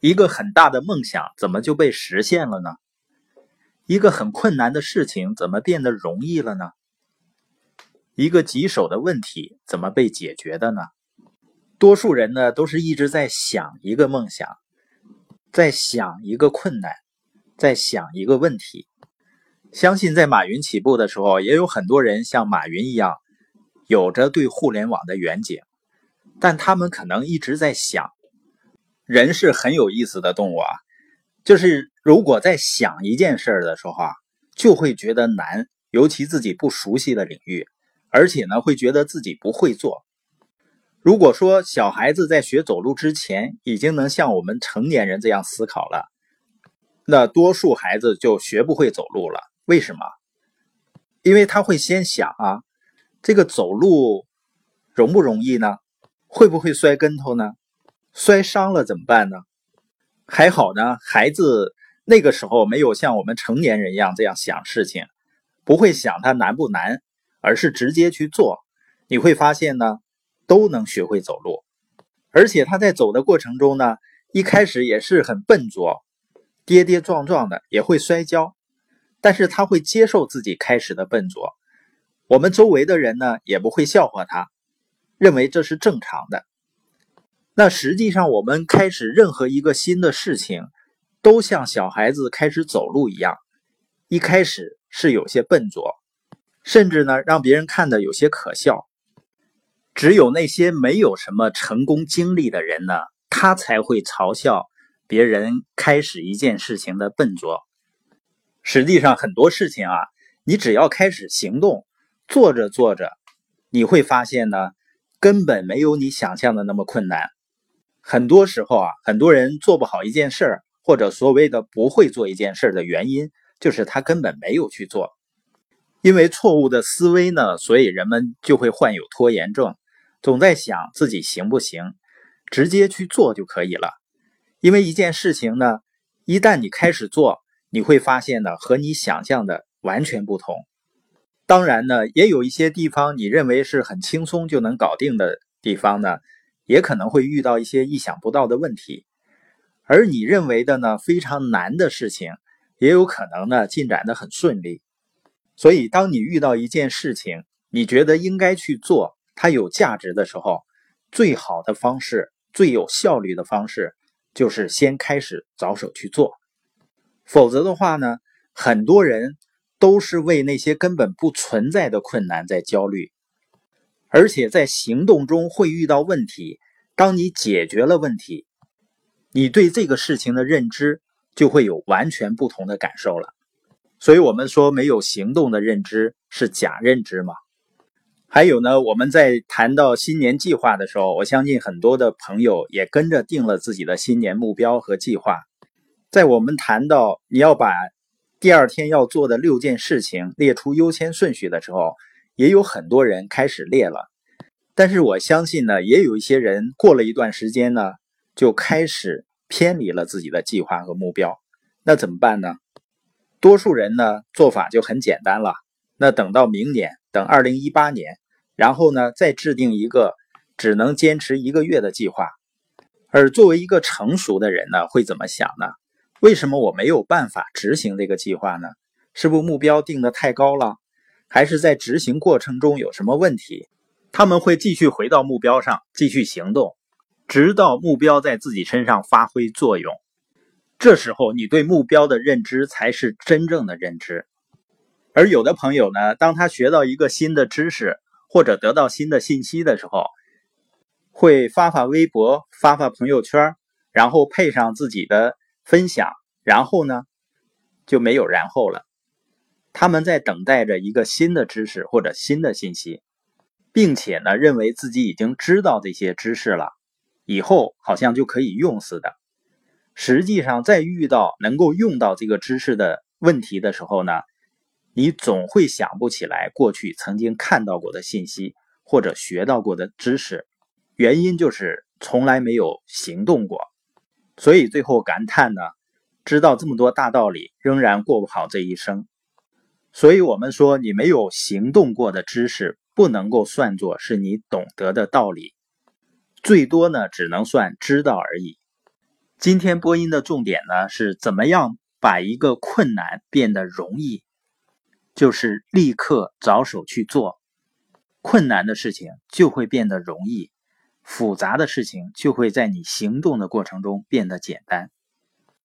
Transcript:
一个很大的梦想怎么就被实现了呢？一个很困难的事情怎么变得容易了呢？一个棘手的问题怎么被解决的呢？多数人呢都是一直在想一个梦想，在想一个困难，在想一个问题。相信在马云起步的时候，也有很多人像马云一样，有着对互联网的远景，但他们可能一直在想。人是很有意思的动物啊，就是如果在想一件事儿的时候啊，就会觉得难，尤其自己不熟悉的领域，而且呢，会觉得自己不会做。如果说小孩子在学走路之前已经能像我们成年人这样思考了，那多数孩子就学不会走路了。为什么？因为他会先想啊，这个走路容不容易呢？会不会摔跟头呢？摔伤了怎么办呢？还好呢，孩子那个时候没有像我们成年人一样这样想事情，不会想它难不难，而是直接去做。你会发现呢，都能学会走路，而且他在走的过程中呢，一开始也是很笨拙，跌跌撞撞的，也会摔跤，但是他会接受自己开始的笨拙。我们周围的人呢，也不会笑话他，认为这是正常的。那实际上，我们开始任何一个新的事情，都像小孩子开始走路一样，一开始是有些笨拙，甚至呢让别人看的有些可笑。只有那些没有什么成功经历的人呢，他才会嘲笑别人开始一件事情的笨拙。实际上，很多事情啊，你只要开始行动，做着做着，你会发现呢，根本没有你想象的那么困难。很多时候啊，很多人做不好一件事儿，或者所谓的不会做一件事儿的原因，就是他根本没有去做。因为错误的思维呢，所以人们就会患有拖延症，总在想自己行不行，直接去做就可以了。因为一件事情呢，一旦你开始做，你会发现呢，和你想象的完全不同。当然呢，也有一些地方你认为是很轻松就能搞定的地方呢。也可能会遇到一些意想不到的问题，而你认为的呢非常难的事情，也有可能呢进展的很顺利。所以，当你遇到一件事情，你觉得应该去做，它有价值的时候，最好的方式、最有效率的方式，就是先开始着手去做。否则的话呢，很多人都是为那些根本不存在的困难在焦虑。而且在行动中会遇到问题，当你解决了问题，你对这个事情的认知就会有完全不同的感受了。所以，我们说没有行动的认知是假认知嘛？还有呢，我们在谈到新年计划的时候，我相信很多的朋友也跟着定了自己的新年目标和计划。在我们谈到你要把第二天要做的六件事情列出优先顺序的时候。也有很多人开始列了，但是我相信呢，也有一些人过了一段时间呢，就开始偏离了自己的计划和目标。那怎么办呢？多数人呢做法就很简单了，那等到明年，等二零一八年，然后呢再制定一个只能坚持一个月的计划。而作为一个成熟的人呢，会怎么想呢？为什么我没有办法执行这个计划呢？是不是目标定的太高了？还是在执行过程中有什么问题？他们会继续回到目标上，继续行动，直到目标在自己身上发挥作用。这时候，你对目标的认知才是真正的认知。而有的朋友呢，当他学到一个新的知识或者得到新的信息的时候，会发发微博、发发朋友圈，然后配上自己的分享，然后呢，就没有然后了。他们在等待着一个新的知识或者新的信息，并且呢，认为自己已经知道这些知识了，以后好像就可以用似的。实际上，在遇到能够用到这个知识的问题的时候呢，你总会想不起来过去曾经看到过的信息或者学到过的知识，原因就是从来没有行动过，所以最后感叹呢，知道这么多大道理，仍然过不好这一生。所以，我们说，你没有行动过的知识，不能够算作是你懂得的道理，最多呢，只能算知道而已。今天播音的重点呢，是怎么样把一个困难变得容易，就是立刻着手去做，困难的事情就会变得容易，复杂的事情就会在你行动的过程中变得简单。